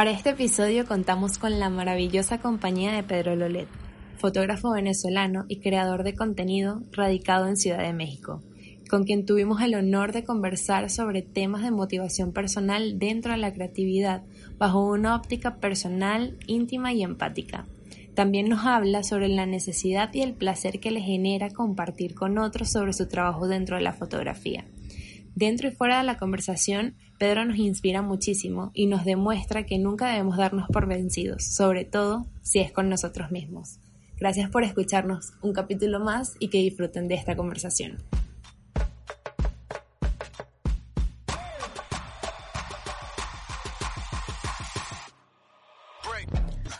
Para este episodio contamos con la maravillosa compañía de Pedro Lolet, fotógrafo venezolano y creador de contenido radicado en Ciudad de México, con quien tuvimos el honor de conversar sobre temas de motivación personal dentro de la creatividad bajo una óptica personal, íntima y empática. También nos habla sobre la necesidad y el placer que le genera compartir con otros sobre su trabajo dentro de la fotografía. Dentro y fuera de la conversación, Pedro nos inspira muchísimo y nos demuestra que nunca debemos darnos por vencidos, sobre todo si es con nosotros mismos. Gracias por escucharnos un capítulo más y que disfruten de esta conversación.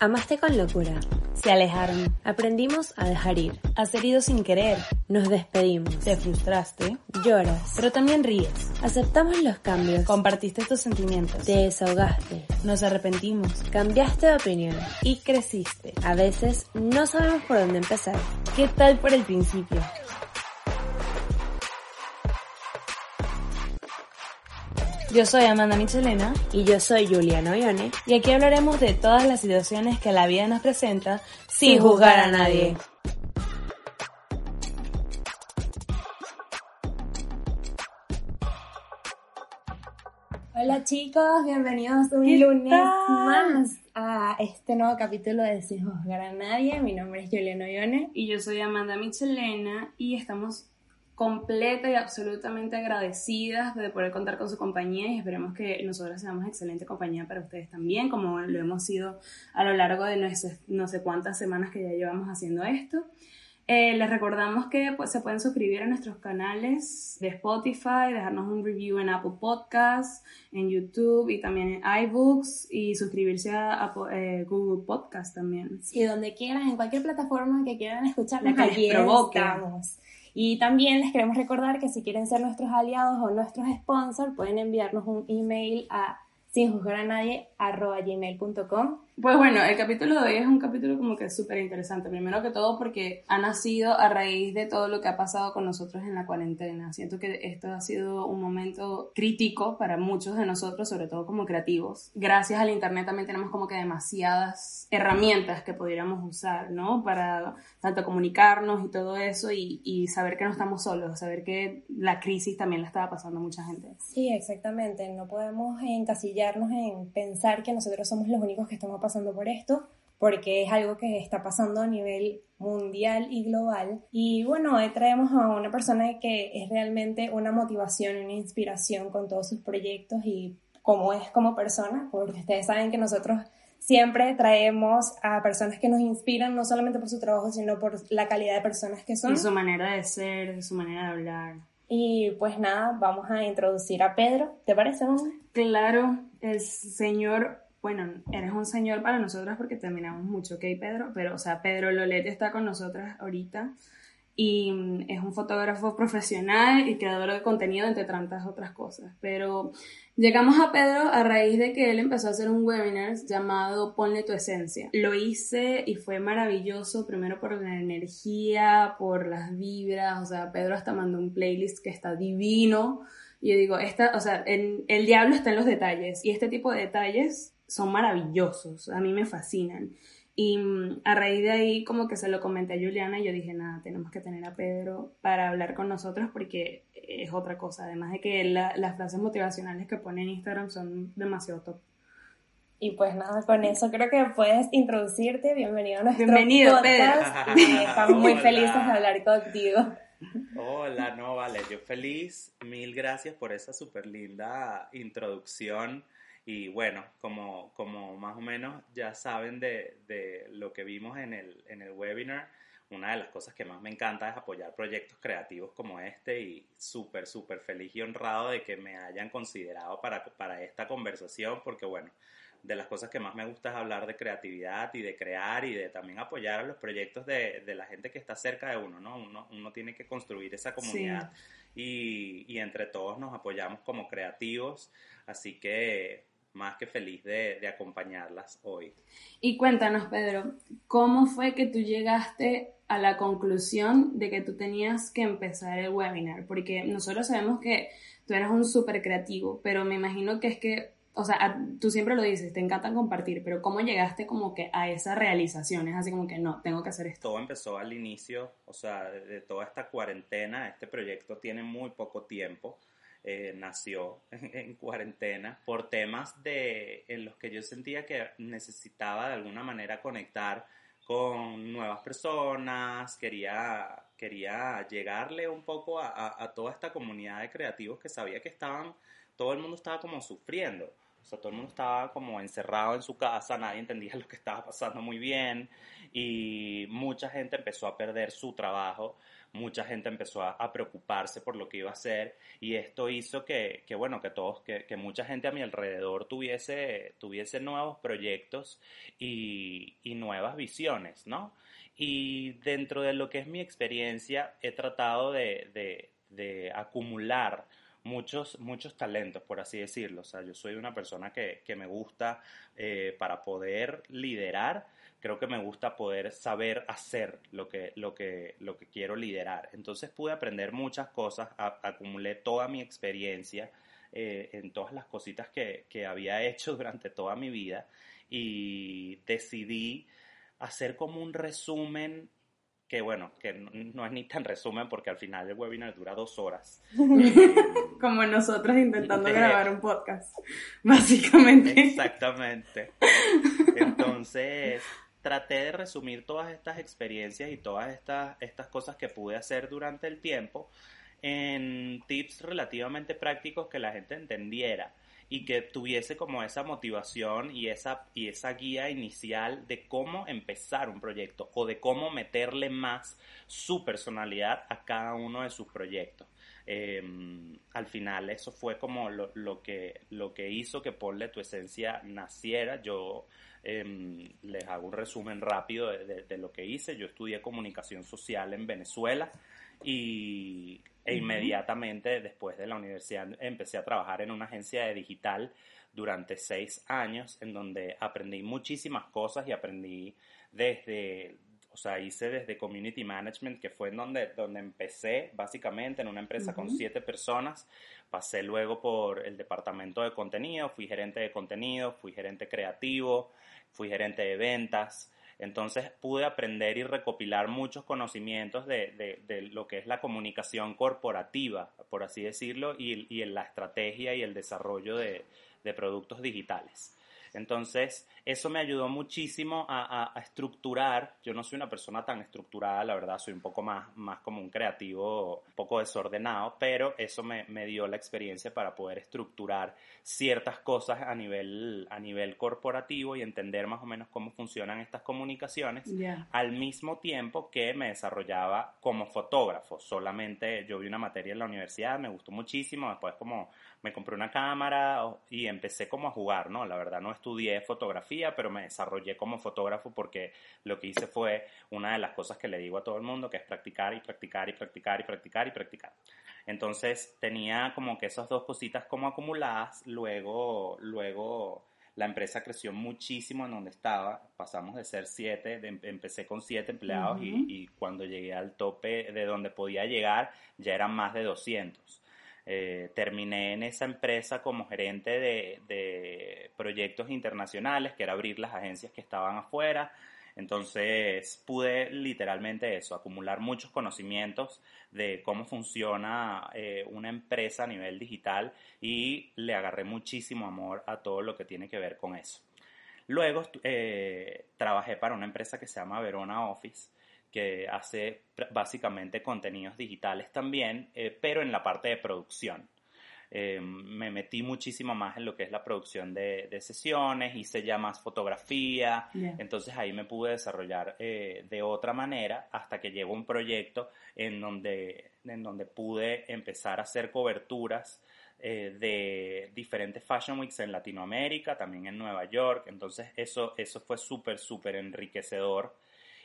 Amaste con locura. Se alejaron. Aprendimos a dejar ir. Has herido sin querer. Nos despedimos. Te frustraste. Lloras. Pero también ríes. Aceptamos los cambios. Compartiste tus sentimientos. Te desahogaste. Nos arrepentimos. Cambiaste de opinión. Y creciste. A veces no sabemos por dónde empezar. ¿Qué tal por el principio? Yo soy Amanda Michelena y yo soy Juliana Ollone y aquí hablaremos de todas las situaciones que la vida nos presenta sin juzgar a nadie. Hola chicos, bienvenidos un lunes más a este nuevo capítulo de Sin juzgar a nadie. Mi nombre es Juliana Ollone y yo soy Amanda Michelena y estamos completa y absolutamente agradecidas de poder contar con su compañía y esperemos que nosotros seamos excelente compañía para ustedes también, como lo hemos sido a lo largo de no sé cuántas semanas que ya llevamos haciendo esto. Eh, les recordamos que pues, se pueden suscribir a nuestros canales de Spotify, dejarnos un review en Apple Podcasts, en YouTube y también en iBooks y suscribirse a, eh, Google Podcasts también. Y donde quieran, en cualquier plataforma que quieran escuchar, la que les provoque. Y también les queremos recordar que si quieren ser nuestros aliados o nuestros sponsors, pueden enviarnos un email a sin juzgar a nadie gmail.com pues bueno, el capítulo de hoy es un capítulo como que súper interesante. Primero que todo porque ha nacido a raíz de todo lo que ha pasado con nosotros en la cuarentena. Siento que esto ha sido un momento crítico para muchos de nosotros, sobre todo como creativos. Gracias al Internet también tenemos como que demasiadas herramientas que pudiéramos usar, ¿no? Para tanto comunicarnos y todo eso y, y saber que no estamos solos, saber que la crisis también la estaba pasando mucha gente. Sí, exactamente. No podemos encasillarnos en pensar que nosotros somos los únicos que estamos pasando pasando por esto, porque es algo que está pasando a nivel mundial y global. Y bueno, hoy traemos a una persona que es realmente una motivación, una inspiración con todos sus proyectos y cómo es como persona, porque ustedes saben que nosotros siempre traemos a personas que nos inspiran no solamente por su trabajo, sino por la calidad de personas que son. Y su manera de ser, su manera de hablar. Y pues nada, vamos a introducir a Pedro. ¿Te parece, mamá? Claro, el señor bueno, eres un señor para nosotras porque terminamos mucho, ¿ok, Pedro? Pero, o sea, Pedro Lolete está con nosotras ahorita y mm, es un fotógrafo profesional y creador de contenido, entre tantas otras cosas. Pero llegamos a Pedro a raíz de que él empezó a hacer un webinar llamado Ponle tu esencia. Lo hice y fue maravilloso, primero por la energía, por las vibras, o sea, Pedro hasta mandó un playlist que está divino. Y yo digo, esta, o sea, el diablo está en los detalles y este tipo de detalles son maravillosos, a mí me fascinan. Y mm, a raíz de ahí como que se lo comenté a Juliana y yo dije, nada, tenemos que tener a Pedro para hablar con nosotros porque es otra cosa, además de que las frases motivacionales que pone en Instagram son demasiado top. Y pues nada, con eso creo que puedes introducirte. Bienvenido a nuestro Bienvenido, podcast. Pedro. Estamos muy felices de hablar contigo. Hola, no, vale, yo feliz. Mil gracias por esa súper linda introducción. Y bueno, como, como más o menos ya saben de, de lo que vimos en el, en el webinar, una de las cosas que más me encanta es apoyar proyectos creativos como este y súper, súper feliz y honrado de que me hayan considerado para, para esta conversación porque bueno, de las cosas que más me gusta es hablar de creatividad y de crear y de también apoyar a los proyectos de, de la gente que está cerca de uno, ¿no? Uno, uno tiene que construir esa comunidad y, y entre todos nos apoyamos como creativos, así que más que feliz de, acompañarlas hoy. Y cuéntanos, Pedro, ¿cómo fue que tú llegaste a la conclusión de que tú tenías que empezar el webinar? Porque nosotros sabemos que tú eres un súper creativo, pero me imagino que es que o sea, tú siempre lo dices, te encanta compartir, pero ¿cómo llegaste como que a esa realización? Es así como que no, tengo que hacer esto. Todo empezó al inicio, o sea, de, toda esta cuarentena, este proyecto tiene muy poco tiempo. Eh, nació en, cuarentena por temas de, en los que yo sentía que necesitaba de alguna manera conectar con nuevas personas, quería, quería llegarle un poco a, a toda esta comunidad de creativos que sabía que estaban todo el mundo estaba como sufriendo. O sea, todo el mundo estaba como encerrado en su casa, nadie entendía lo que estaba pasando muy bien y mucha gente empezó a perder su trabajo, mucha gente empezó a, preocuparse por lo que iba a hacer y esto hizo que, que bueno, que todos, que, que, mucha gente a mi alrededor tuviese, tuviese nuevos proyectos y, y nuevas visiones, ¿no? Y dentro de lo que es mi experiencia, he tratado de, de, de acumular muchos, muchos talentos, por así decirlo. O sea, yo soy una persona que, me gusta eh, para poder liderar, creo que me gusta poder saber hacer lo que, lo que, lo que quiero liderar. Entonces pude aprender muchas cosas, acumulé toda mi experiencia eh, en todas las cositas que, que había hecho durante toda mi vida y decidí hacer como un resumen que bueno, que no, es ni tan resumen porque al final el webinar dura dos horas. Como nosotros intentando grabar un podcast, básicamente. Exactamente. Entonces, traté de resumir todas estas experiencias y todas estas, estas cosas que pude hacer durante el tiempo en tips relativamente prácticos que la gente entendiera y que tuviese como esa motivación y esa, y esa guía inicial de cómo empezar un proyecto o de cómo meterle más su personalidad a cada uno de sus proyectos. Em, al final eso fue como lo, que, lo que hizo que Ponle tu esencia naciera. Yo em, les hago un resumen rápido de, lo que hice. Yo estudié comunicación social en Venezuela y e inmediatamente después de la universidad empecé a trabajar en una agencia de digital durante seis años en donde aprendí muchísimas cosas y aprendí desde, o sea, hice desde Community Management, que fue en donde, donde empecé básicamente en una empresa con siete personas. Pasé luego por el departamento de contenido, fui gerente de contenido, fui gerente creativo, fui gerente de ventas. Entonces pude aprender y recopilar muchos conocimientos de, lo que es la comunicación corporativa, por así decirlo, y, y en la estrategia y el desarrollo de productos digitales. Entonces, eso me ayudó muchísimo a, estructurar. Yo no soy una persona tan estructurada, la verdad, soy un poco más, más como un creativo, un poco desordenado, pero eso me, dio la experiencia para poder estructurar ciertas cosas a nivel, a nivel corporativo y entender más o menos cómo funcionan estas comunicaciones, al mismo tiempo que me desarrollaba como fotógrafo. Solamente yo vi una materia en la universidad, me gustó muchísimo, después como me compré una cámara y empecé como a jugar, ¿no? La verdad no estudié fotografía, pero me desarrollé como fotógrafo porque lo que hice fue una de las cosas que le digo a todo el mundo, que es practicar y practicar y practicar y practicar y practicar. Entonces tenía como que esas dos cositas como acumuladas, luego, luego la empresa creció muchísimo en donde estaba, pasamos de ser siete, empecé con siete empleados y, y, cuando llegué al tope de donde podía llegar ya eran más de 200. Eh, terminé en esa empresa como gerente de, proyectos internacionales, que era abrir las agencias que estaban afuera. Entonces pude literalmente eso, acumular muchos conocimientos de cómo funciona eh, una empresa a nivel digital y le agarré muchísimo amor a todo lo que tiene que ver con eso. Luego eh, trabajé para una empresa que se llama Verona Office, que hace básicamente contenidos digitales también, eh, pero en la parte de producción. Eh, me metí muchísimo más en lo que es la producción de, sesiones, hice ya más fotografía, entonces ahí me pude desarrollar eh, de otra manera hasta que llegó un proyecto en donde, en donde pude empezar a hacer coberturas de diferentes Fashion Weeks en Latinoamérica, también en Nueva York, entonces eso, eso fue súper, súper enriquecedor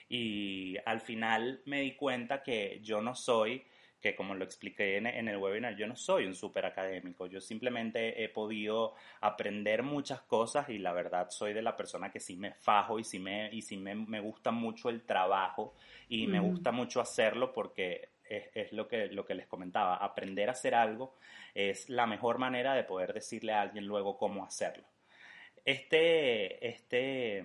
y al final me di cuenta que yo no soy, que como lo expliqué en, el webinar, yo no soy un súper académico, yo simplemente he podido aprender muchas cosas y la verdad soy de la persona que sí me fajo y sí me, y sí me, gusta mucho el trabajo y me gusta mucho hacerlo porque es, lo, que, lo que les comentaba, aprender a hacer algo es la mejor manera de poder decirle a alguien luego cómo hacerlo. Este, este,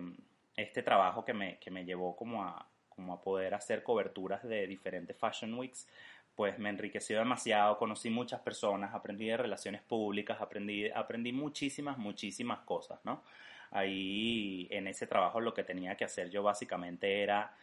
este trabajo que me, que me llevó como a, como a poder hacer coberturas de diferentes Fashion Weeks, pues me enriqueció demasiado, conocí muchas personas, aprendí de relaciones públicas, aprendí, aprendí muchísimas, muchísimas cosas, ¿no? Ahí en ese trabajo lo que tenía que hacer yo básicamente era,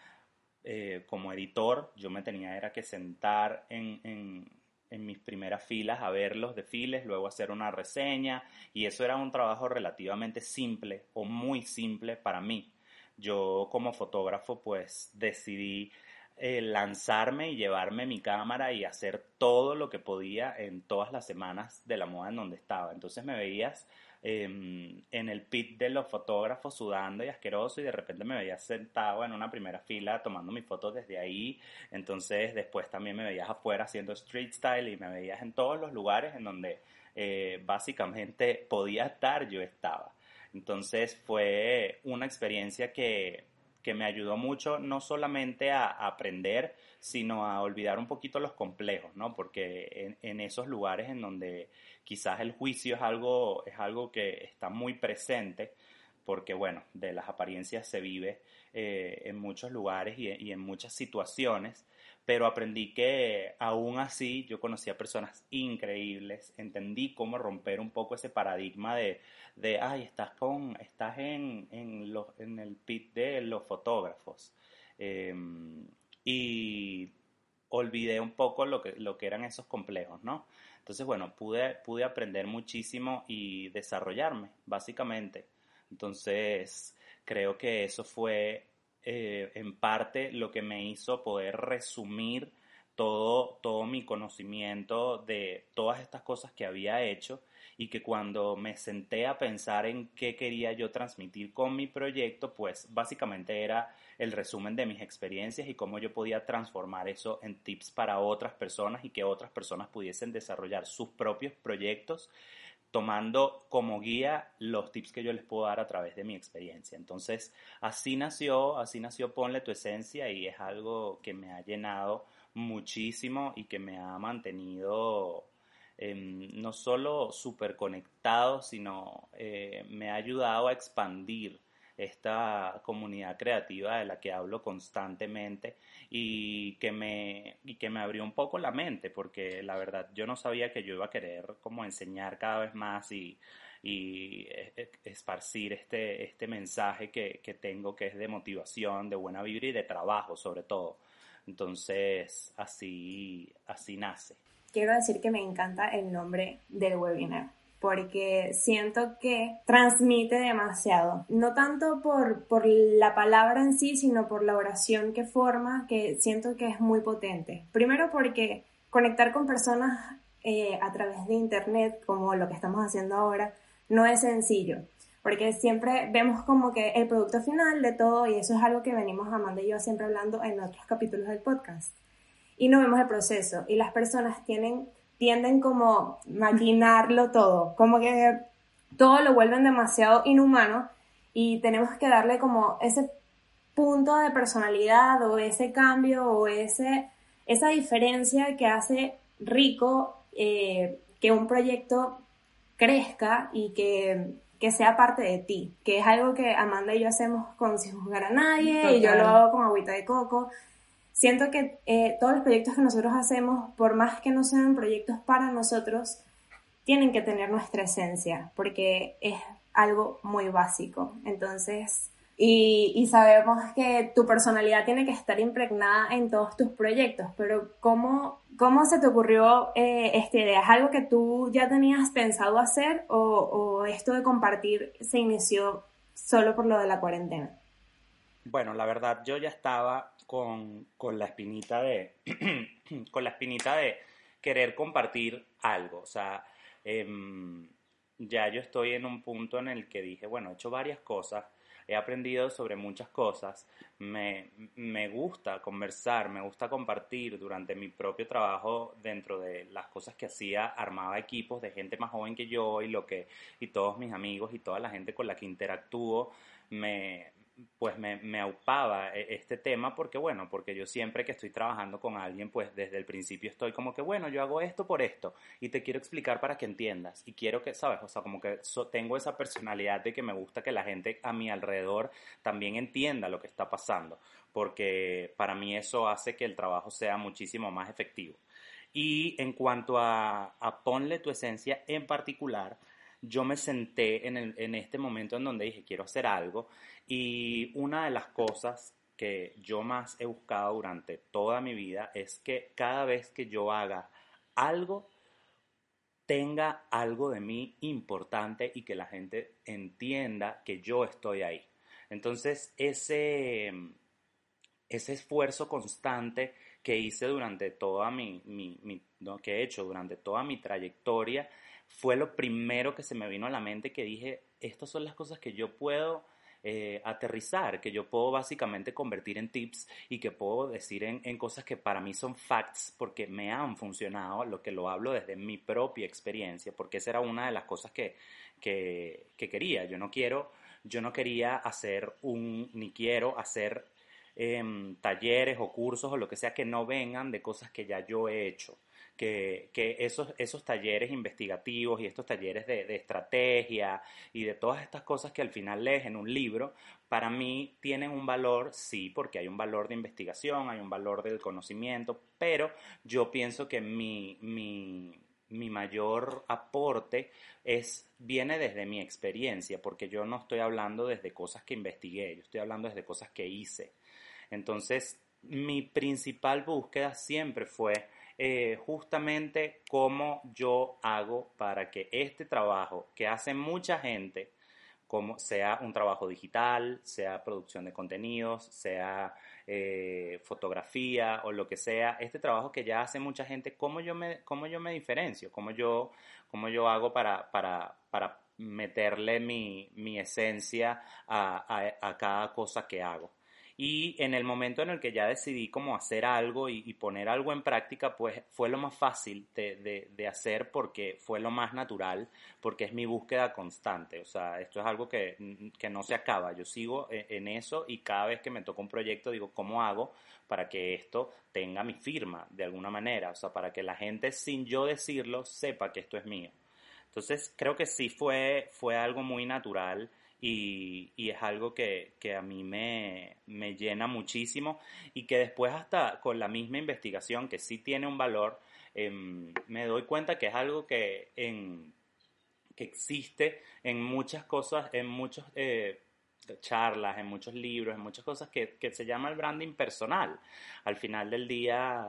eh, como editor, yo me tenía era que sentar en, en, en mis primeras filas a ver los desfiles, luego hacer una reseña, y eso era un trabajo relativamente simple o muy simple para mí. Yo como fotógrafo pues decidí eh, lanzarme y llevarme mi cámara y hacer todo lo que podía en todas las semanas de la moda en donde estaba. Entonces me veías em, en el pit de los fotógrafos sudando y asqueroso y de repente me veías sentado en una primera fila tomando mis fotos desde ahí. Entonces después también me veías afuera haciendo street style y me veías en todos los lugares en donde eh, básicamente podía estar, yo estaba. Entonces fue una experiencia que que me ayudó mucho no solamente a, aprender, sino a olvidar un poquito los complejos, ¿no? Porque en, esos lugares en donde quizás el juicio es algo, es algo que está muy presente, porque bueno, de las apariencias se vive eh, en muchos lugares y en muchas situaciones, pero aprendí que aún así yo conocía personas increíbles, entendí cómo romper un poco ese paradigma de, de ay, estás, con, estás en, en, en el pit de los fotógrafos. Em, y olvidé un poco lo que, lo que eran esos complejos, ¿no? Entonces, bueno, pude, pude aprender muchísimo y desarrollarme, básicamente. Entonces, creo que eso fue eh, en parte lo que me hizo poder resumir todo, todo mi conocimiento de todas estas cosas que había hecho y que cuando me senté a pensar en qué quería yo transmitir con mi proyecto, pues básicamente era el resumen de mis experiencias y cómo yo podía transformar eso en tips para otras personas y que otras personas pudiesen desarrollar sus propios proyectos tomando como guía los tips que yo les puedo dar a través de mi experiencia. Entonces, así nació, así nació Ponle tu esencia y es algo que me ha llenado muchísimo y que me ha mantenido em, no solo súper conectado, sino eh, me ha ayudado a expandir esta comunidad creativa de la que hablo constantemente y que me, y que me abrió un poco la mente, porque la verdad yo no sabía que yo iba a querer como enseñar cada vez más y, y e, e, esparcir este, este mensaje que, que tengo que es de motivación, de buena vibra y de trabajo sobre todo. Entonces, así, así nace. Quiero decir que me encanta el nombre del webinar porque siento que transmite demasiado, no tanto por, por la palabra en sí, sino por la oración que forma, que siento que es muy potente. Primero porque conectar con personas eh, a través de Internet, como lo que estamos haciendo ahora, no es sencillo, porque siempre vemos como que el producto final de todo, y eso es algo que venimos Amanda y yo siempre hablando en otros capítulos del podcast, y no vemos el proceso, y las personas tienen tienden como maquinarlo todo, como que todo lo vuelven demasiado inhumano y tenemos que darle como ese punto de personalidad o ese cambio o ese, esa diferencia que hace rico eh, que un proyecto crezca y que, que, sea parte de ti, que es algo que Amanda y yo hacemos con Sin Juzgar a Nadie y yo lo hago con Agüita de Coco siento que eh, todos los proyectos que nosotros hacemos, por más que no sean proyectos para nosotros, tienen que tener nuestra esencia, porque es algo muy básico. Entonces, y, sabemos que tu personalidad tiene que estar impregnada en todos tus proyectos, pero ¿cómo, cómo se te ocurrió eh, esta idea? ¿Es algo que tú ya tenías pensado hacer o, o esto de compartir se inició solo por lo de la cuarentena? Bueno, la verdad, yo ya estaba con, la espinita de, con la espinita de querer compartir algo. O sea, em, ya yo estoy en un punto en el que dije, bueno, he hecho varias cosas, he aprendido sobre muchas cosas, me, me, gusta conversar, me gusta compartir durante mi propio trabajo dentro de las cosas que hacía, armaba equipos de gente más joven que yo y lo que y todos mis amigos y toda la gente con la que interactúo me, pues me, me aupaba e, este tema porque, bueno, porque yo siempre que estoy trabajando con alguien, pues desde el principio estoy como que, bueno, yo hago esto por esto y te quiero explicar para que entiendas y quiero que, ¿sabes? O sea, como que tengo esa personalidad de que me gusta que la gente a mi alrededor también entienda lo que está pasando, porque para mí eso hace que el trabajo sea muchísimo más efectivo. Y en cuanto a, a ponle tu esencia en particular, yo me senté en, en este momento en donde dije, quiero hacer algo. Y una de las cosas que yo más he buscado durante toda mi vida es que cada vez que yo haga algo, tenga algo de mí importante y que la gente entienda que yo estoy ahí. Entonces, ese, ese esfuerzo constante que hice durante toda mi, mi, mi que he hecho durante toda mi trayectoria, fue lo primero que se me vino a la mente que dije, estas son las cosas que yo puedo eh, aterrizar, que yo puedo básicamente convertir en tips y que puedo decir en, cosas que para mí son facts porque me han funcionado, lo que lo hablo desde mi propia experiencia, porque esa era una de las cosas que, que, quería. Yo no quiero, yo no quería hacer un, ni quiero hacer em, talleres o cursos o lo que sea que no vengan de cosas que ya yo he hecho que, esos, esos talleres investigativos y estos talleres de, estrategia y de todas estas cosas que al final lees en un libro, para mí tienen un valor, sí, porque hay un valor de investigación, hay un valor del conocimiento, pero yo pienso que mi, mi, mi mayor aporte es, viene desde mi experiencia, porque yo no estoy hablando desde cosas que investigué, yo estoy hablando desde cosas que hice. Entonces, mi principal búsqueda siempre fue eh, justamente cómo yo hago para que este trabajo que hace mucha gente, como sea un trabajo digital, sea producción de contenidos, sea eh, fotografía o lo que sea, este trabajo que ya hace mucha gente, cómo yo me, cómo yo me diferencio, cómo yo, cómo yo hago para, para, para meterle mi, mi esencia a, a, a cada cosa que hago. Y en el momento en el que ya decidí cómo hacer algo y, poner algo en práctica, pues fue lo más fácil de, de, hacer porque fue lo más natural, porque es mi búsqueda constante. O sea, esto es algo que, que no se acaba. Yo sigo en, en eso y cada vez que me toca un proyecto digo, ¿cómo hago para que esto tenga mi firma de alguna manera? O sea, para que la gente sin yo decirlo sepa que esto es mío. Entonces creo que sí fue, fue algo muy natural y, es algo que, a mí me, llena muchísimo y que después hasta con la misma investigación que sí tiene un valor, em, me doy cuenta que es algo que, en, que existe en muchas cosas, en muchos eh, charlas, en muchos libros, en muchas cosas que, se llama el branding personal. Al final del día,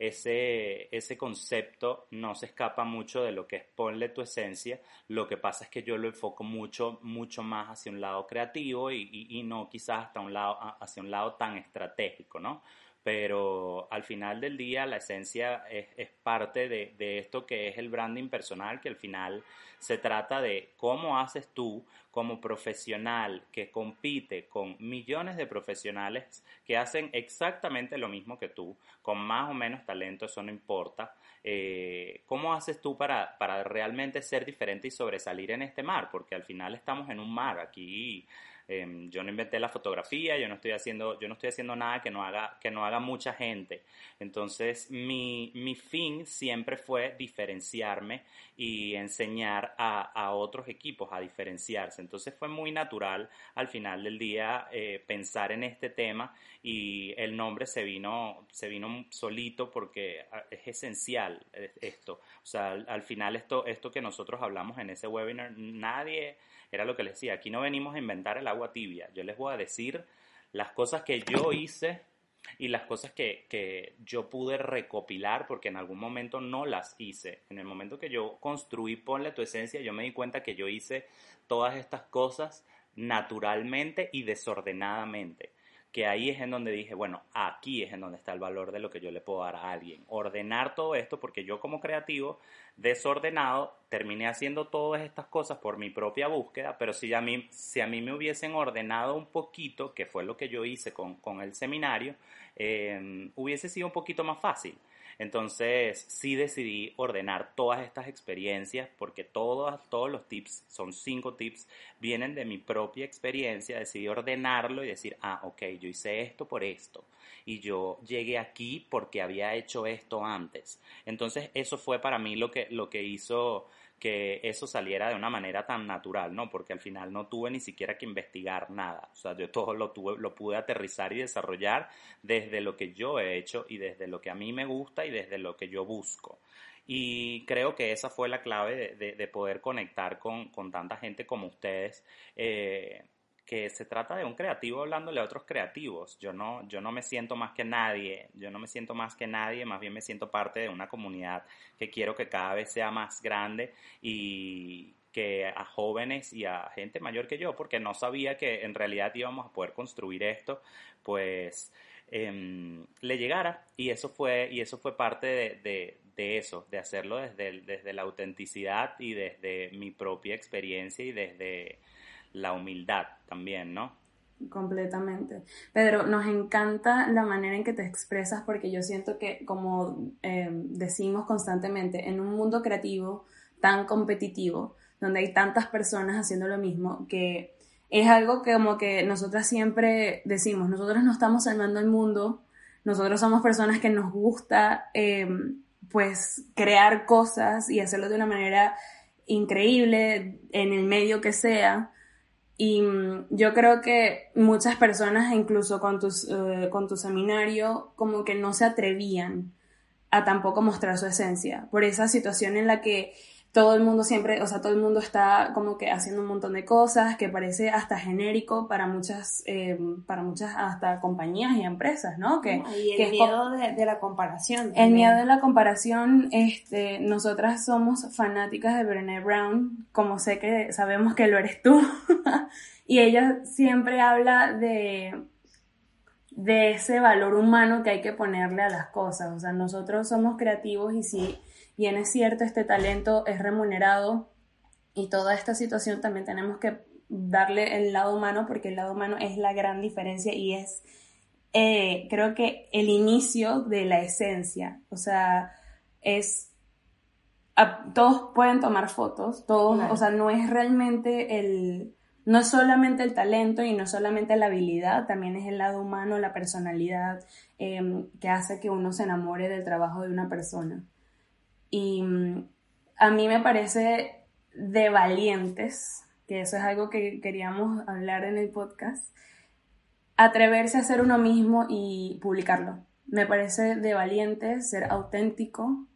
ese, ese concepto no se escapa mucho de lo que es ponle tu esencia. Lo que pasa es que yo lo enfoco mucho, mucho más hacia un lado creativo y, no quizás hasta un lado, hacia un lado tan estratégico, ¿no? Pero al final del día la esencia es, parte de, esto que es el branding personal, que al final se trata de cómo haces tú como profesional que compite con millones de profesionales que hacen exactamente lo mismo que tú, con más o menos talento, eso no importa. Eh, ¿Cómo haces tú para, para realmente ser diferente y sobresalir en este mar? Porque al final estamos en un mar aquí Em, yo no inventé la fotografía, yo no estoy haciendo, yo no estoy haciendo nada que no haga, que no haga mucha gente. Entonces, mi, mi fin siempre fue diferenciarme y enseñar a, a, otros equipos a diferenciarse. Entonces fue muy natural al final del día eh, pensar en este tema y el nombre se vino, se vino solito porque ah, es esencial eh, esto. O sea, al, al final esto, esto que nosotros hablamos en ese webinar, nadie era lo que les decía, aquí no venimos a inventar el agua tibia, yo les voy a decir las cosas que yo hice y las cosas que, que, yo pude recopilar porque en algún momento no las hice. En el momento que yo construí Ponle tu esencia, yo me di cuenta que yo hice todas estas cosas naturalmente y desordenadamente que ahí es en donde dije, bueno, aquí es en donde está el valor de lo que yo le puedo dar a alguien. Ordenar todo esto, porque yo como creativo, desordenado, terminé haciendo todas estas cosas por mi propia búsqueda, pero si a mí, si a mí me hubiesen ordenado un poquito, que fue lo que yo hice con, con el seminario, eh, hubiese sido un poquito más fácil. Entonces, sí decidí ordenar todas estas experiencias porque todos, todos los tips, son cinco tips, vienen de mi propia experiencia. Decidí ordenarlo y decir, ah, ok, yo hice esto por esto y yo llegué aquí porque había hecho esto antes. Entonces, eso fue para mí lo que, lo que hizo que eso saliera de una manera tan natural, ¿no? Porque al final no tuve ni siquiera que investigar nada. O sea, yo todo lo, tuve, lo pude aterrizar y desarrollar desde lo que yo he hecho y desde lo que a mí me gusta y desde lo que yo busco. Y creo que esa fue la clave de, poder conectar con, con, tanta gente como ustedes. Eh, que se trata de un creativo hablándole a otros creativos. Yo no, yo no me siento más que nadie, yo no me siento más que nadie, más bien me siento parte de una comunidad que quiero que cada vez sea más grande y que a jóvenes y a gente mayor que yo, porque no sabía que en realidad íbamos a poder construir esto, pues em, le llegara. Y eso fue, y eso fue parte de, de, eso, de hacerlo desde, desde la autenticidad y desde mi propia experiencia y desde la humildad también, ¿no? Completamente. Pedro, nos encanta la manera en que te expresas porque yo siento que, como eh, decimos constantemente, en un mundo creativo tan competitivo, donde hay tantas personas haciendo lo mismo, que es algo que como que nosotras siempre decimos, nosotros no estamos salvando el mundo, nosotros somos personas que nos gusta eh, pues crear cosas y hacerlo de una manera increíble en el medio que sea, y mm, yo creo que muchas personas, incluso con, tus, eh, con tu seminario, como que no se atrevían a tampoco mostrar su esencia, por esa situación en la que todo el mundo siempre, o sea, todo el mundo está como que haciendo un montón de cosas que parece hasta genérico para muchas, eh, para muchas hasta compañías y empresas, ¿no? Que, y el miedo de, la comparación. El miedo de la comparación, este, nosotras somos fanáticas de Brené Brown, como sé que sabemos que lo eres tú, y ella siempre habla de de ese valor humano que hay que ponerle a las cosas, o sea, nosotros somos creativos y sí bien es cierto, este talento es remunerado y toda esta situación también tenemos que darle el lado humano porque el lado humano es la gran diferencia y es, eh, creo que el inicio de la esencia. O sea, es, todos pueden tomar fotos, todos, o sea, no es realmente el, no es solamente el talento y no solamente la habilidad, también es el lado humano, la personalidad em, que hace que uno se enamore del trabajo de una persona. Y mm, a mí me parece de valientes, que eso es algo que queríamos hablar en el podcast, atreverse a ser uno mismo y publicarlo. Me parece de valientes ser auténtico,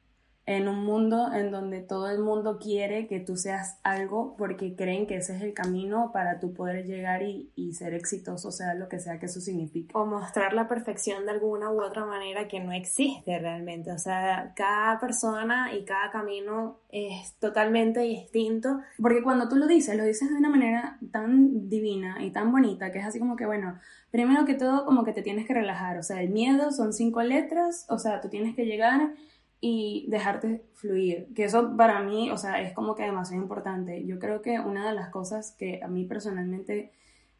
en un mundo en donde todo el mundo quiere que tú seas algo porque creen que ese es el camino para tú poder llegar y, ser exitoso, sea lo que sea que eso signifique. O mostrar la perfección de alguna u otra manera que no existe realmente. O sea, cada persona y cada camino es totalmente distinto. Porque cuando tú lo dices, lo dices de una manera tan divina y tan bonita que es así como que, bueno, primero que todo como que te tienes que relajar. O sea, el miedo son cinco letras, o sea, tú tienes que llegar y dejarte fluir, que eso para mí, o sea, es como que demasiado importante. Yo creo que una de las cosas que a mí personalmente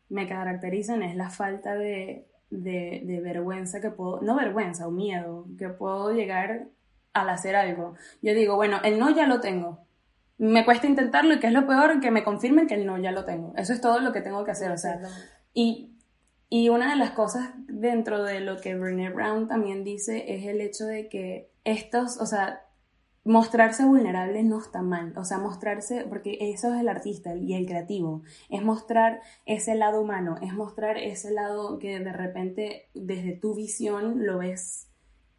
me caracterizan es la falta de, de, vergüenza que puedo, no vergüenza o miedo, que puedo llegar al hacer algo. Yo digo, bueno, el no ya lo tengo. Me cuesta intentarlo y que es lo peor, que me confirmen que el no ya lo tengo. Eso es todo lo que tengo que hacer, o sea. Y, y una de las cosas dentro de lo que Brené Brown también dice es el hecho de que estos, o sea, mostrarse vulnerable no está mal, o sea, mostrarse, porque eso es el artista y el creativo, es mostrar ese lado humano, es mostrar ese lado que de repente desde tu visión lo ves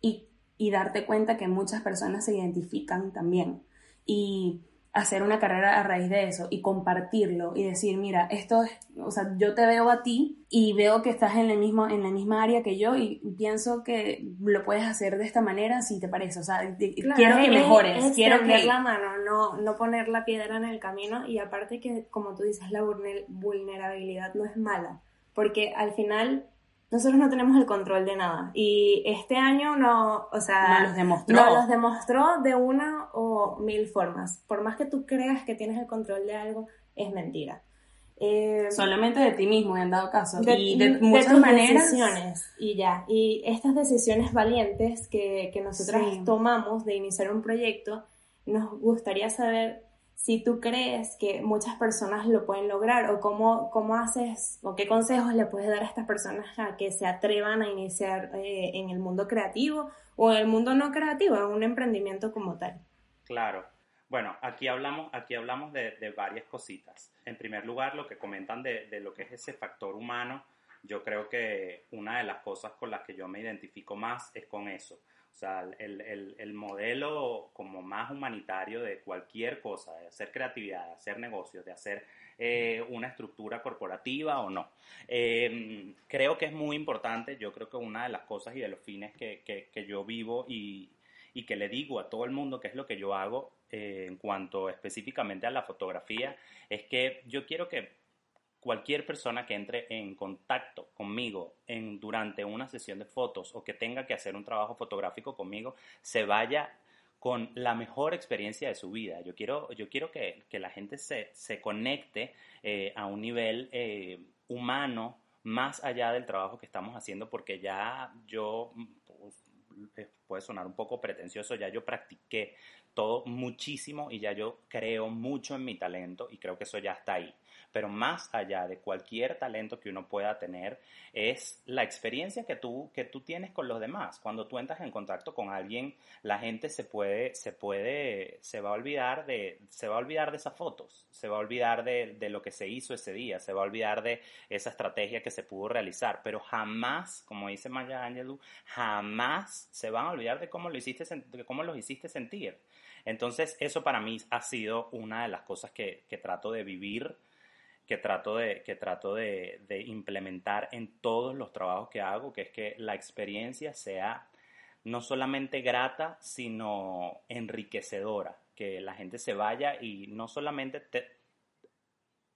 y, y darte cuenta que muchas personas se identifican también. Y hacer una carrera a raíz de eso y compartirlo y decir, mira, esto es, o sea, yo te veo a ti y veo que estás en el mismo en la misma área que yo y pienso que lo puedes hacer de esta manera si te parece, o sea, quiero que mejores, quiero que la mano, no no poner la piedra en el camino y aparte que como tú dices la vulnerabilidad no es mala, porque al final nosotros no tenemos el control de nada. Y este año no, o sea, nos los demostró. Nos los demostró de una o mil formas. Por más que tú creas que tienes el control de algo, es mentira. Eh, Solamente de ti mismo, en dado caso. De, y de, muchas maneras. decisiones y ya. Y estas decisiones valientes que, que nosotras tomamos de iniciar un proyecto, nos gustaría saber si tú crees que muchas personas lo pueden lograr o cómo, cómo haces o qué consejos le puedes dar a estas personas a que se atrevan a iniciar eh, en el mundo creativo o en el mundo no creativo, en un emprendimiento como tal. Claro. Bueno, aquí hablamos, aquí hablamos de, de varias cositas. En primer lugar, lo que comentan de, de lo que es ese factor humano, yo creo que una de las cosas con las que yo me identifico más es con eso o sea, el, el, el, modelo como más humanitario de cualquier cosa, de hacer creatividad, de hacer negocios, de hacer eh, una estructura corporativa o no. Eh, creo que es muy importante, yo creo que una de las cosas y de los fines que, que, que yo vivo y, y, que le digo a todo el mundo que es lo que yo hago eh, en cuanto específicamente a la fotografía, es que yo quiero que cualquier persona que entre en contacto conmigo en, durante una sesión de fotos o que tenga que hacer un trabajo fotográfico conmigo, se vaya con la mejor experiencia de su vida. Yo quiero, yo quiero que, que la gente se, se conecte eh, a un nivel eh, humano más allá del trabajo que estamos haciendo, porque ya yo, pues, eh, puede sonar un poco pretencioso, ya yo practiqué todo muchísimo y ya yo creo mucho en mi talento y creo que eso ya está ahí pero más allá de cualquier talento que uno pueda tener, es la experiencia que tú, que tú tienes con los demás. Cuando tú entras en contacto con alguien, la gente se puede, se puede, se va a olvidar de, se va a olvidar de esas fotos, se va a olvidar de, de lo que se hizo ese día, se va a olvidar de esa estrategia que se pudo realizar, pero jamás, como dice Maya Angelou, jamás se van a olvidar de cómo lo hiciste, de cómo los hiciste sentir. Entonces, eso para mí ha sido una de las cosas que, que trato de vivir que trato, de, que trato de, de, implementar en todos los trabajos que hago, que es que la experiencia sea no solamente grata, sino enriquecedora, que la gente se vaya y no solamente te...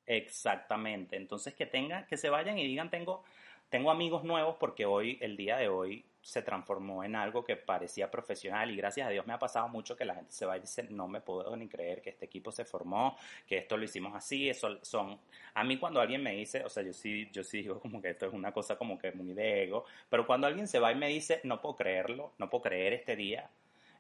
exactamente, entonces que tenga, que se vayan y digan tengo, tengo amigos nuevos porque hoy, el día de hoy, se transformó en algo que parecía profesional y gracias a Dios me ha pasado mucho que la gente se va y dice, no me puedo ni creer que este equipo se formó, que esto lo hicimos así, son, a mí cuando alguien me dice, o sea, yo sí, yo sí digo como que esto es una cosa como que muy de ego, pero cuando alguien se va y me dice, no puedo creerlo, no puedo creer este día,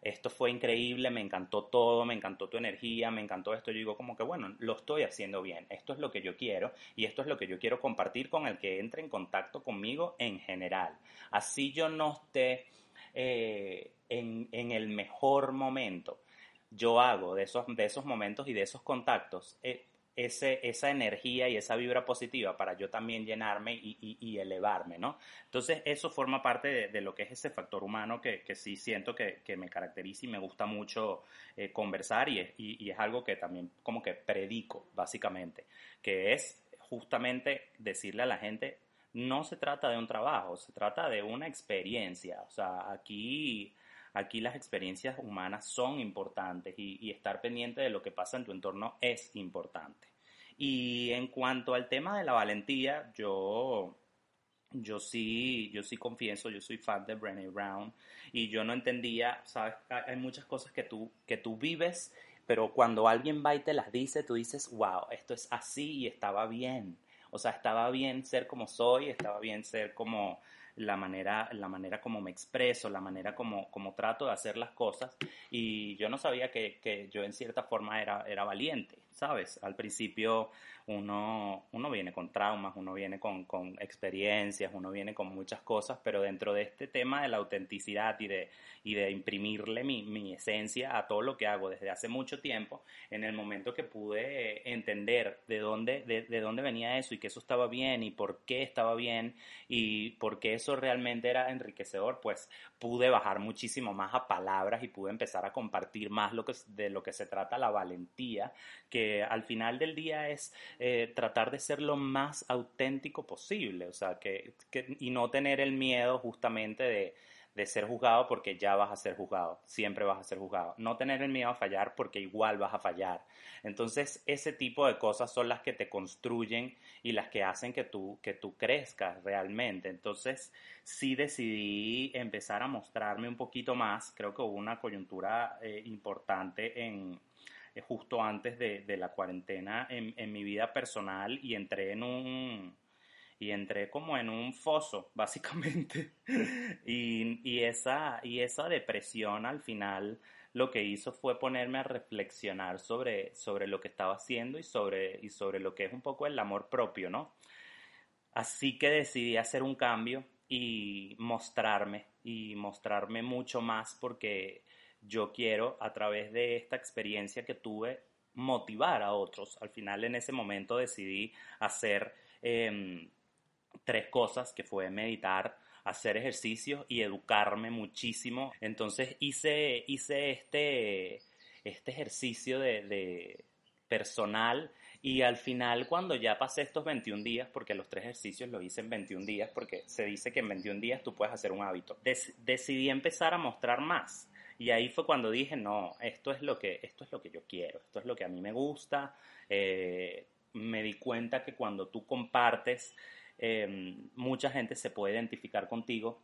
esto fue increíble, me encantó todo, me encantó tu energía, me encantó esto. Yo digo como que, bueno, lo estoy haciendo bien, esto es lo que yo quiero y esto es lo que yo quiero compartir con el que entre en contacto conmigo en general. Así yo no esté eh, en, en, el mejor momento. Yo hago de esos, de esos momentos y de esos contactos eh, esa energía y esa vibra positiva para yo también llenarme y, elevarme, ¿no? Entonces eso forma parte de, de, lo que es ese factor humano que, que sí siento que, me caracteriza y me gusta mucho eh, conversar y es, y, y es algo que también como que predico, básicamente, que es justamente decirle a la gente, no se trata de un trabajo, se trata de una experiencia, o sea, aquí Aquí las experiencias humanas son importantes y, y, estar pendiente de lo que pasa en tu entorno es importante. Y en cuanto al tema de la valentía, yo, yo sí, yo sí confieso, yo soy fan de Brené Brown y yo no entendía, sabes, hay muchas cosas que tú, que tú vives, pero cuando alguien va y te las dice, tú dices, wow, esto es así y estaba bien. O sea, estaba bien ser como soy, estaba bien ser como, la manera, la manera como me expreso, la manera como, como trato de hacer las cosas. Y yo no sabía que, que yo en cierta forma era, era valiente, ¿sabes? Al principio uno, uno viene con traumas, uno viene con, con, experiencias, uno viene con muchas cosas, pero dentro de este tema de la autenticidad y de, y de imprimirle mi, mi esencia a todo lo que hago desde hace mucho tiempo, en el momento que pude entender de dónde, de, de dónde venía eso y que eso estaba bien y por qué estaba bien y por qué eso realmente era enriquecedor, pues pude bajar muchísimo más a palabras y pude empezar a compartir más lo que, de lo que se trata la valentía, que al final del día es eh, tratar de ser lo más auténtico posible, o sea, que, y no tener el miedo justamente de, de ser juzgado porque ya vas a ser juzgado, siempre vas a ser juzgado. No tener el miedo a fallar porque igual vas a fallar. Entonces, ese tipo de cosas son las que te construyen y las que hacen que tú, que tú crezcas realmente. Entonces, sí decidí empezar a mostrarme un poquito más. Creo que hubo una coyuntura eh, importante en, eh, justo antes de, la cuarentena en, mi vida personal y entré en un y entré como en un foso básicamente y, y, esa y esa depresión al final lo que hizo fue ponerme a reflexionar sobre, sobre lo que estaba haciendo y sobre, y sobre lo que es un poco el amor propio, ¿no? Así que decidí hacer un cambio y mostrarme, y mostrarme mucho más porque yo quiero a través de esta experiencia que tuve motivar a otros. Al final en ese momento decidí hacer em, tres cosas que fue meditar, hacer ejercicio y educarme muchísimo. Entonces hice, hice este, este ejercicio de, personal y al final cuando ya pasé estos 21 días, porque los tres ejercicios los hice en 21 días, porque se dice que en 21 días tú puedes hacer un hábito, decidí empezar a mostrar más. Y ahí fue cuando dije, no, esto es lo que, esto es lo que yo quiero, esto es lo que a mí me gusta. Eh, me di cuenta que cuando tú compartes Em, mucha gente se puede identificar contigo.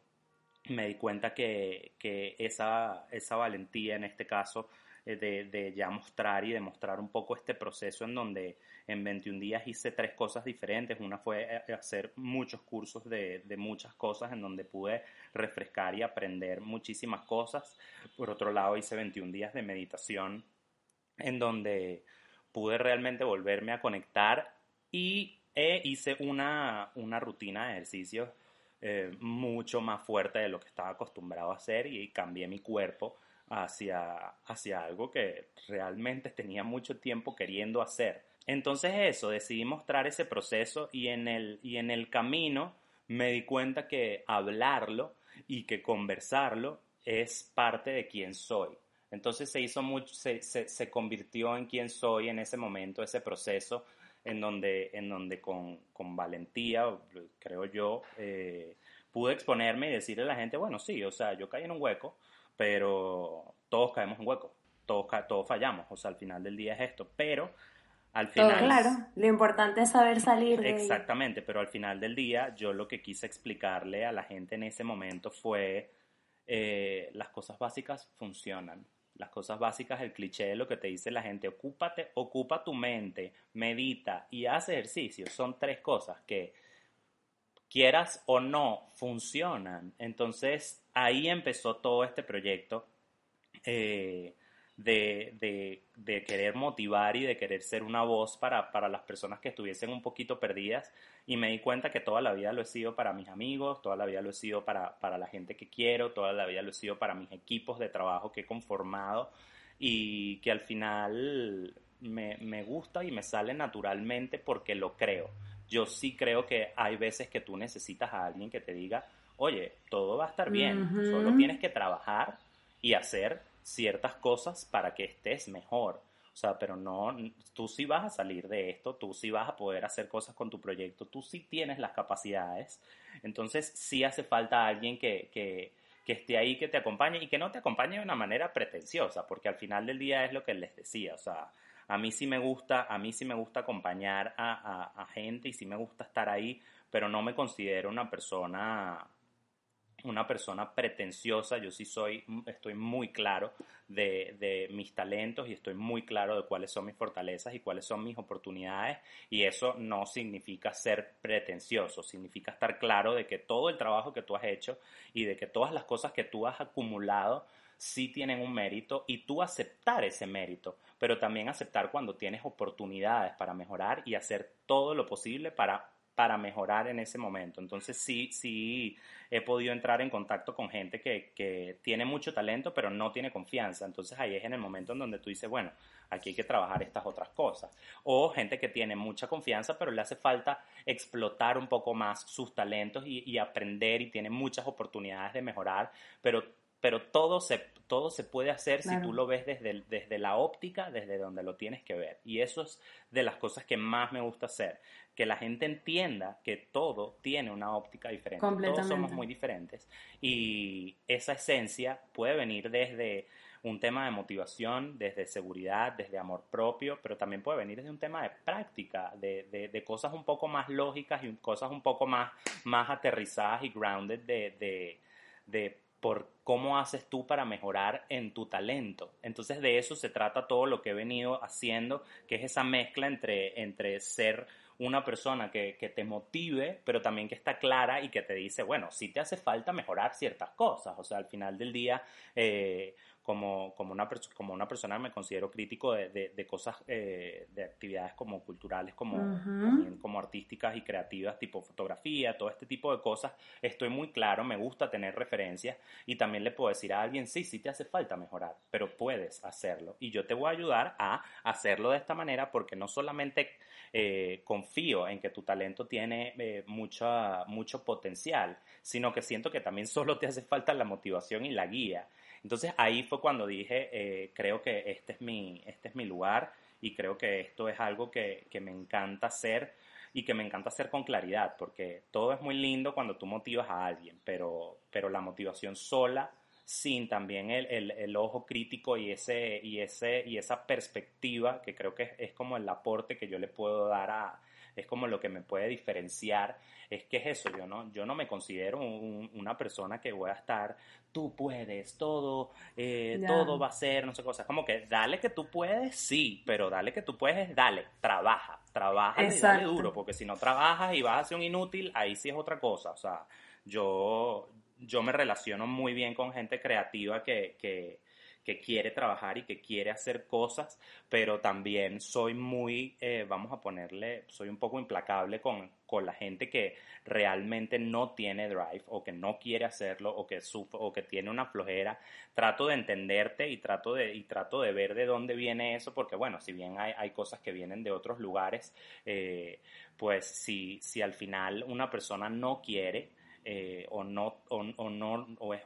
Me di cuenta que, esa, esa, valentía en este caso eh, de, ya mostrar y demostrar un poco este proceso en donde en 21 días hice tres cosas diferentes. Una fue eh, hacer muchos cursos de, de, muchas cosas en donde pude refrescar y aprender muchísimas cosas. Por otro lado, hice 21 días de meditación en donde pude realmente volverme a conectar y hice una, rutina de ejercicios eh, mucho más fuerte de lo que estaba acostumbrado a hacer y cambié mi cuerpo hacia, hacia algo que realmente tenía mucho tiempo queriendo hacer. Entonces eso, decidí mostrar ese proceso y en el, y en el camino me di cuenta que hablarlo y que conversarlo es parte de quién soy. Entonces se hizo mucho, se, se convirtió en quién soy en ese momento, ese proceso en donde, en donde con, con valentía, creo yo, eh, pude exponerme y decirle a la gente, bueno, sí, o sea, yo caí en un hueco, pero todos caemos en hueco, todos, todos fallamos, o sea, al final del día es esto, pero al final... claro, lo importante es saber salir de Exactamente, pero al final del día yo lo que quise explicarle a la gente en ese momento fue, eh, las cosas básicas funcionan las cosas básicas, el cliché de lo que te dice la gente, ocúpate, ocupa tu mente, medita y haz ejercicio. Son tres cosas que quieras o no funcionan. Entonces ahí empezó todo este proyecto. Eh, de, de, querer motivar y de querer ser una voz para, para, las personas que estuviesen un poquito perdidas y me di cuenta que toda la vida lo he sido para mis amigos, toda la vida lo he sido para, para la gente que quiero, toda la vida lo he sido para mis equipos de trabajo que he conformado y que al final me, me gusta y me sale naturalmente porque lo creo. Yo sí creo que hay veces que tú necesitas a alguien que te diga, oye, todo va a estar bien, solo tienes que trabajar y hacer ciertas cosas para que estés mejor. O sea, pero no, tú sí vas a salir de esto, tú sí vas a poder hacer cosas con tu proyecto, tú sí tienes las capacidades. Entonces, sí hace falta alguien que, que, que esté ahí, que te acompañe y que no te acompañe de una manera pretenciosa, porque al final del día es lo que les decía, o sea, a mí sí me gusta, a mí sí me gusta acompañar a, a, a gente y sí me gusta estar ahí, pero no me considero una persona una persona pretenciosa, yo sí soy, estoy muy claro de, de, mis talentos y estoy muy claro de cuáles son mis fortalezas y cuáles son mis oportunidades y eso no significa ser pretencioso, significa estar claro de que todo el trabajo que tú has hecho y de que todas las cosas que tú has acumulado sí tienen un mérito y tú aceptar ese mérito, pero también aceptar cuando tienes oportunidades para mejorar y hacer todo lo posible para para mejorar en ese momento. Entonces sí, sí he podido entrar en contacto con gente que, que, tiene mucho talento, pero no tiene confianza. Entonces ahí es en el momento en donde tú dices, bueno, aquí hay que trabajar estas otras cosas. O gente que tiene mucha confianza, pero le hace falta explotar un poco más sus talentos y, y aprender y tiene muchas oportunidades de mejorar, pero pero todo se, todo se puede hacer si tú lo ves desde, desde la óptica, desde donde lo tienes que ver. Y eso es de las cosas que más me gusta hacer, que la gente entienda que todo tiene una óptica diferente. Todos somos muy diferentes. Y esa esencia puede venir desde un tema de motivación, desde seguridad, desde amor propio, pero también puede venir desde un tema de práctica, de, de, de cosas un poco más lógicas y cosas un poco más, más aterrizadas y grounded de, de por cómo haces tú para mejorar en tu talento. Entonces de eso se trata todo lo que he venido haciendo, que es esa mezcla entre, entre ser una persona que, que, te motive, pero también que está clara y que te dice, bueno, si te hace falta mejorar ciertas cosas. O sea, al final del día, eh, como, como, una, como una persona me considero crítico de, de, cosas, eh, de actividades como culturales, como, como artísticas y creativas, tipo fotografía, todo este tipo de cosas. Estoy muy claro, me gusta tener referencias y también le puedo decir a alguien, sí, sí te hace falta mejorar, pero puedes hacerlo. Y yo te voy a ayudar a hacerlo de esta manera porque no solamente eh, confío en que tu talento tiene eh, mucha, mucho potencial, sino que siento que también solo te hace falta la motivación y la guía. Entonces ahí fue cuando dije, eh, creo que este es, mi, este es mi lugar y creo que esto es algo que, me encanta hacer y que me encanta hacer con claridad, porque todo es muy lindo cuando tú motivas a alguien, pero, pero la motivación sola, sin también el, ojo crítico y, ese, y, ese, y esa perspectiva, que creo que es como el aporte que yo le puedo dar a, es como lo que me puede diferenciar, es que es eso, yo no, yo no me considero una persona que voy a estar, tú puedes, todo, eh, todo va a ser, no sé cosas, como que dale que tú puedes, sí, pero dale que tú puedes, dale, trabaja, trabaja y dale duro, porque si no trabajas y vas a ser un inútil, ahí sí es otra cosa, o sea, yo, yo me relaciono muy bien con gente creativa que, que que quiere trabajar y que quiere hacer cosas, pero también soy muy, eh, vamos a ponerle, soy un poco implacable con, con, la gente que realmente no tiene drive o que no quiere hacerlo o que, o que tiene una flojera. Trato de entenderte y trato de, y trato de ver de dónde viene eso, porque bueno, si bien hay, hay cosas que vienen de otros lugares, eh, pues si, si al final una persona no quiere, eh, o no, o, no o es,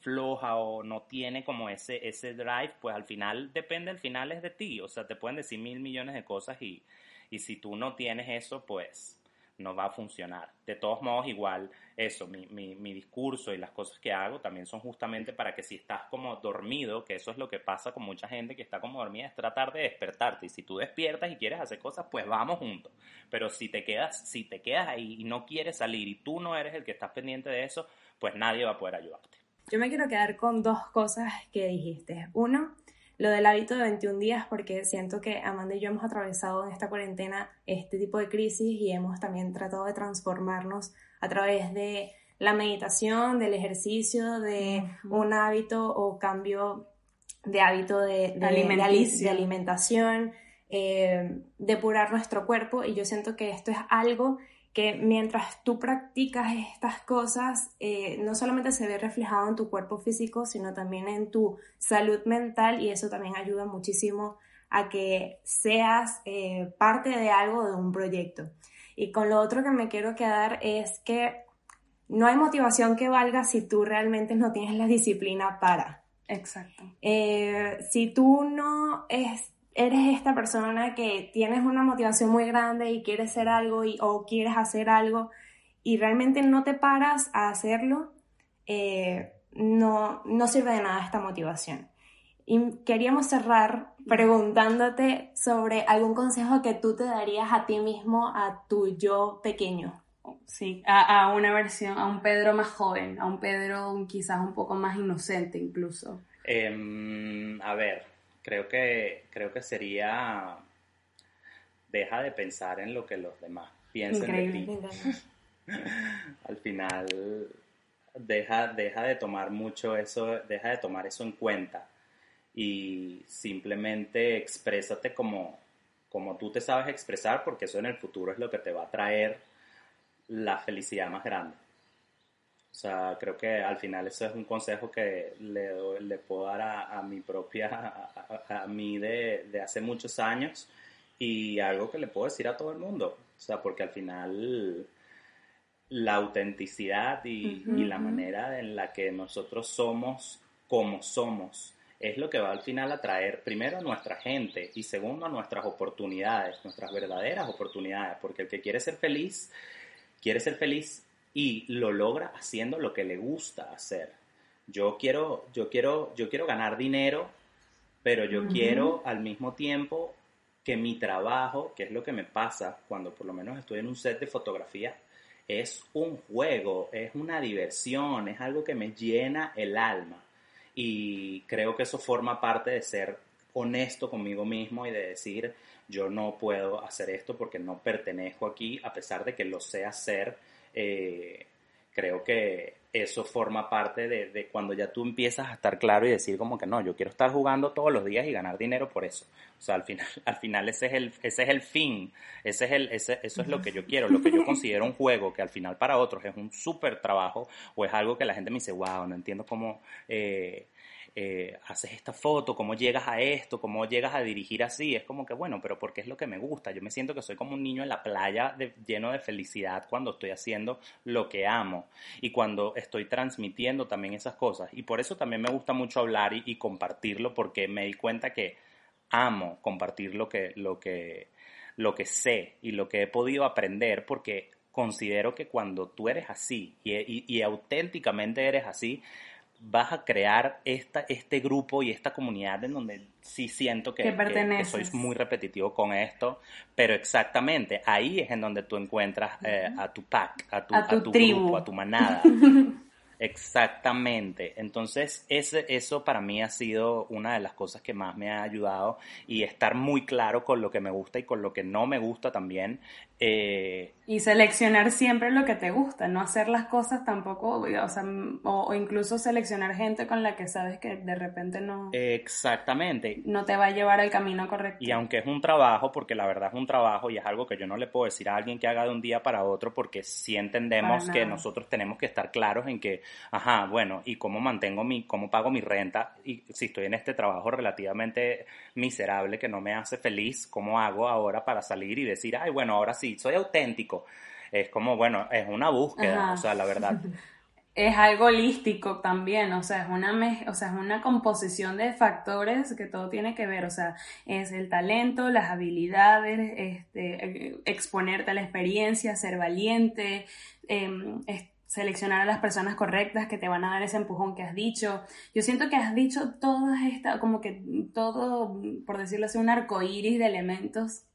floja o no tiene como ese, ese drive, pues al final depende, al final es de ti. O sea, te pueden decir mil millones de cosas y, y si tú no tienes eso, pues no va a funcionar. De todos modos, igual eso, mi, mi, mi, discurso y las cosas que hago también son justamente para que si estás como dormido, que eso es lo que pasa con mucha gente que está como dormida, es tratar de despertarte. Y si tú despiertas y quieres hacer cosas, pues vamos juntos. Pero si te quedas, si te quedas ahí y no quieres salir y tú no eres el que estás pendiente de eso, pues nadie va a poder ayudarte. Yo me quiero quedar con dos cosas que dijiste. Uno, lo del hábito de 21 días porque siento que Amanda y yo hemos atravesado en esta cuarentena este tipo de crisis y hemos también tratado de transformarnos a través de la meditación, del ejercicio, de un hábito o cambio de hábito de, alimentación, eh, depurar nuestro cuerpo. Y yo siento que esto es algo que mientras tú practicas estas cosas, eh, no solamente se ve reflejado en tu cuerpo físico, sino también en tu salud mental y eso también ayuda muchísimo a que seas eh, parte de algo, de un proyecto. Y con lo otro que me quiero quedar es que no hay motivación que valga si tú realmente no tienes la disciplina para. Exacto. Eh, si tú no es, eres esta persona que tienes una motivación muy grande y quieres hacer algo y, o quieres hacer algo y realmente no te paras a hacerlo, eh, no, no sirve de nada esta motivación. Y queríamos cerrar preguntándote sobre algún consejo que tú te darías a ti mismo, a tu yo pequeño. Sí, a, a una versión, a un Pedro más joven, a un Pedro quizás un poco más inocente incluso. Em, a ver, creo que, creo que sería, deja de pensar en lo que los demás piensen de ti. Al final, deja, deja de tomar mucho eso, deja de tomar eso en cuenta y simplemente exprésate como, como tú te sabes expresar porque eso en el futuro es lo que te va a traer la felicidad más grande. O sea, creo que al final eso es un consejo que le, le puedo dar a, mi propia, a, mí de, de, hace muchos años y algo que le puedo decir a todo el mundo. O sea, porque al final la autenticidad y, y la manera en la que nosotros somos como somos es lo que va al final a traer primero a nuestra gente y segundo a nuestras oportunidades, nuestras verdaderas oportunidades, porque el que quiere ser feliz, quiere ser feliz y lo logra haciendo lo que le gusta hacer. Yo quiero, yo quiero, yo quiero ganar dinero, pero yo quiero al mismo tiempo que mi trabajo, que es lo que me pasa cuando por lo menos estoy en un set de fotografía, es un juego, es una diversión, es algo que me llena el alma. Y creo que eso forma parte de ser honesto conmigo mismo y de decir, yo no puedo hacer esto porque no pertenezco aquí, a pesar de que lo sé hacer. Eh, creo que eso forma parte de, cuando ya tú empiezas a estar claro y decir como que no, yo quiero estar jugando todos los días y ganar dinero por eso. O sea, al final, al final ese es el, ese es el fin, ese es el, ese, eso es lo que yo quiero, lo que yo considero un juego que al final para otros es un súper trabajo o es algo que la gente me dice, wow, no entiendo cómo... Eh, eh, haces esta foto, cómo llegas a esto, cómo llegas a dirigir así. Es como que, bueno, pero porque es lo que me gusta. Yo me siento que soy como un niño en la playa lleno de felicidad cuando estoy haciendo lo que amo y cuando estoy transmitiendo también esas cosas. Y por eso también me gusta mucho hablar y, compartirlo porque me di cuenta que amo compartir lo que, lo que, lo que sé y lo que he podido aprender porque considero que cuando tú eres así y auténticamente eres así, vas a crear esta, este grupo y esta comunidad en donde sí siento que, que, soy muy repetitivo con esto, pero exactamente ahí es en donde tú encuentras eh, a tu pack, a tu, a tu, grupo, a tu manada. Exactamente. Entonces, ese, eso para mí ha sido una de las cosas que más me ha ayudado y estar muy claro con lo que me gusta y con lo que no me gusta también. Eh, y seleccionar siempre lo que te gusta, no hacer las cosas tampoco, o, sea, o, incluso seleccionar gente con la que sabes que de repente no... Exactamente. No te va a llevar al camino correcto. Y aunque es un trabajo, porque la verdad es un trabajo y es algo que yo no le puedo decir a alguien que haga de un día para otro, porque sí entendemos que nosotros tenemos que estar claros en que ajá, bueno, ¿y cómo mantengo mi, cómo pago mi renta? Y si estoy en este trabajo relativamente miserable que no me hace feliz, ¿cómo hago ahora para salir y decir, ay, bueno, ahora sí, soy auténtico? Es como, bueno, es una búsqueda, o sea, la verdad. es algo holístico también, o sea, es una, o sea, es una composición de factores que todo tiene que ver, o sea, es el talento, las habilidades, este, exponerte a la experiencia, ser valiente, eh, seleccionar a las personas correctas que te van a dar ese empujón que has dicho. Yo siento que has dicho todas estas, como que todo, por decirlo así, un arco iris de elementos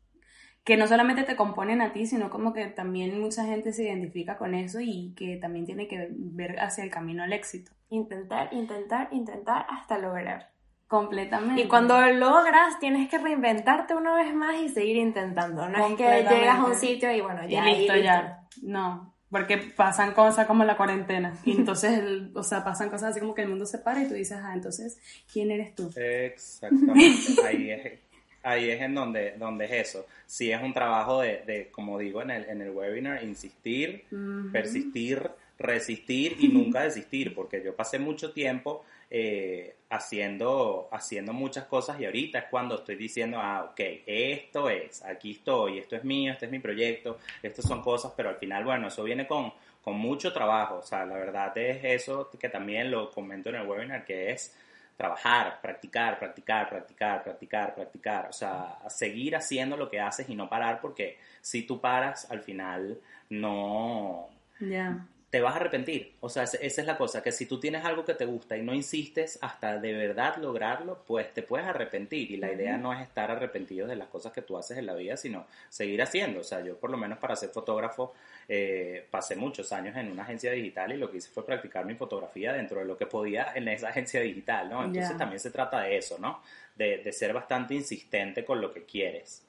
que no solamente te componen a ti, sino como que también mucha gente se identifica con eso y que también tiene que ver hacia el camino al éxito. Intentar, intentar, intentar hasta lograr. Completamente. Y cuando lo logras, tienes que reinventarte una vez más y seguir intentando. No es que llegas a un sitio y bueno, ya. Y listo, ya. No, porque pasan cosas como la cuarentena. Y entonces, o sea, pasan cosas así como que el mundo se para y tú dices, ah, entonces, ¿quién eres tú? Exactamente. ahí es, ahí es en donde, donde es eso. Si es un trabajo de, de, como digo en el, en el webinar, insistir, persistir, resistir y nunca desistir. Porque yo pasé mucho tiempo eh, haciendo, haciendo muchas cosas y ahorita es cuando estoy diciendo, ah, ok, esto es, aquí estoy, esto es mío, este es mi proyecto, estas son cosas, pero al final, bueno, eso viene con, con mucho trabajo, o sea, la verdad es eso que también lo comento en el webinar, que es trabajar, practicar, practicar, practicar, practicar, practicar, o sea, seguir haciendo lo que haces y no parar porque si tú paras, al final no... Ya te vas a arrepentir. O sea, esa es la cosa, que si tú tienes algo que te gusta y no insistes hasta de verdad lograrlo, pues te puedes arrepentir. Y la idea no es estar arrepentido de las cosas que tú haces en la vida, sino seguir haciendo. O sea, yo por lo menos para ser fotógrafo eh, pasé muchos años en una agencia digital y lo que hice fue practicar mi fotografía dentro de lo que podía en esa agencia digital, ¿no? Entonces también se trata de eso, ¿no? De, de ser bastante insistente con lo que quieres.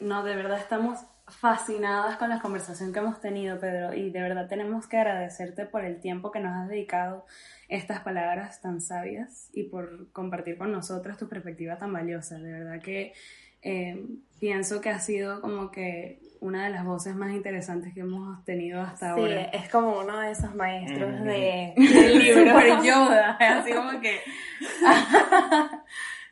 No, de verdad estamos fascinadas con la conversación que hemos tenido, Pedro, y de verdad tenemos que agradecerte por el tiempo que nos has dedicado estas palabras tan sabias y por compartir con nosotras tu perspectiva tan valiosa. De verdad que eh, pienso que ha sido como que una de las voces más interesantes que hemos tenido hasta ahora. Sí, es como uno de esos maestros de, del libro. Yoda, así como que...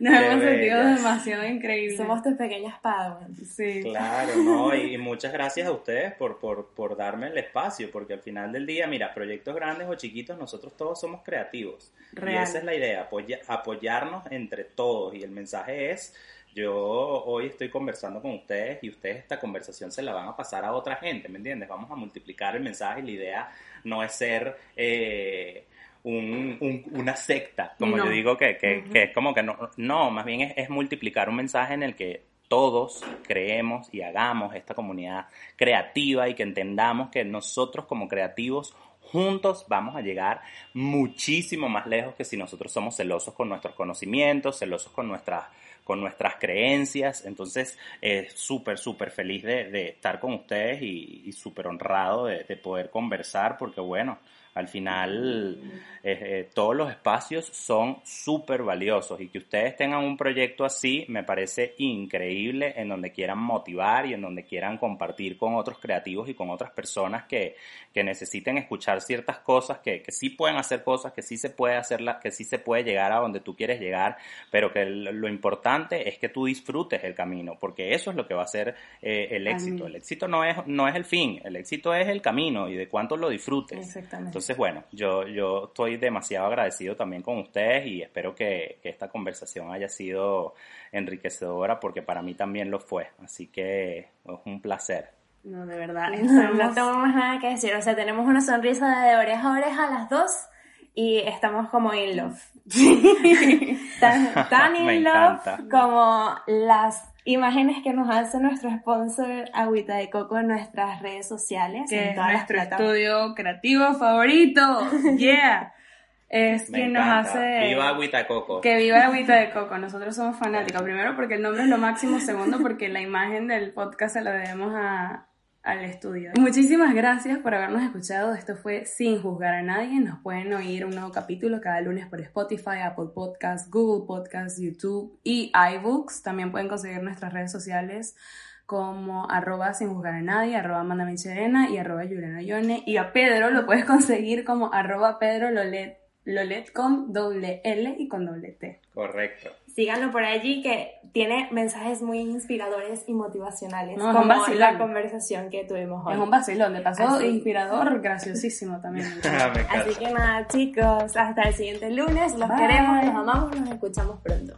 Nos hemos sentido demasiado increíbles. Somos tus pequeñas padawans. Sí. Claro, no, y muchas gracias a ustedes por, por, por darme el espacio, porque al final del día, mira, proyectos grandes o chiquitos, nosotros todos somos creativos. Y esa es la idea, apoyarnos entre todos. Y el mensaje es, yo hoy estoy conversando con ustedes y ustedes esta conversación se la van a pasar a otra gente, ¿me entiendes? Vamos a multiplicar el mensaje y la idea no es ser... Eh, un, una secta, como yo digo, que, que, es como que no, no más bien es, multiplicar un mensaje en el que todos creemos y hagamos esta comunidad creativa y que entendamos que nosotros como creativos juntos vamos a llegar muchísimo más lejos que si nosotros somos celosos con nuestros conocimientos, celosos con nuestras con nuestras creencias. Entonces, eh, súper, súper feliz de, estar con ustedes y, súper honrado de, de, poder conversar porque, bueno, al final, eh, eh, todos los espacios son súper valiosos y que ustedes tengan un proyecto así me parece increíble en donde quieran motivar y en donde quieran compartir con otros creativos y con otras personas que, que necesiten escuchar ciertas cosas, que, que, sí pueden hacer cosas, que sí se puede hacer, que sí se puede llegar a donde tú quieres llegar, pero que lo importante es que tú disfrutes el camino, porque eso es lo que va a ser eh, el éxito. El éxito no es, no es el fin, el éxito es el camino y de cuánto lo disfrutes. Exactamente. Entonces, bueno, yo, yo estoy demasiado agradecido también con ustedes y espero que, esta conversación haya sido enriquecedora porque para mí también lo fue. Así que es un placer. No, de verdad. No, tengo más nada que decir. O sea, tenemos una sonrisa de oreja a oreja a las dos y estamos como in love. tan, tan in love como las imágenes que nos hace nuestro sponsor Agüita de Coco en nuestras redes sociales. Que es nuestro estudio creativo favorito. Yeah. Es quien nos hace. Viva Agüita de Coco. Que viva Agüita de Coco. Nosotros somos fanáticos. Primero porque el nombre es lo máximo. Segundo porque la imagen del podcast se la debemos a, al estudio. Muchísimas gracias por habernos escuchado. Esto fue Sin Juzgar a Nadie. Nos pueden oír un nuevo capítulo cada lunes por Spotify, Apple Podcasts, Google Podcasts, YouTube y iBooks. También pueden conseguir nuestras redes sociales como arroba sin juzgar a nadie, arroba Amanda y arroba Juliana Yone. Y a Pedro lo puedes conseguir como arroba Pedro Lolet, Lolet con doble L y con doble T. Correcto síganlo por allí que tiene mensajes muy inspiradores y motivacionales, no, como la conversación que tuvimos hoy. Es un vacilón, de paso inspirador, graciosísimo también. Así que nada, chicos, hasta el siguiente lunes, los queremos, los amamos, nos escuchamos pronto.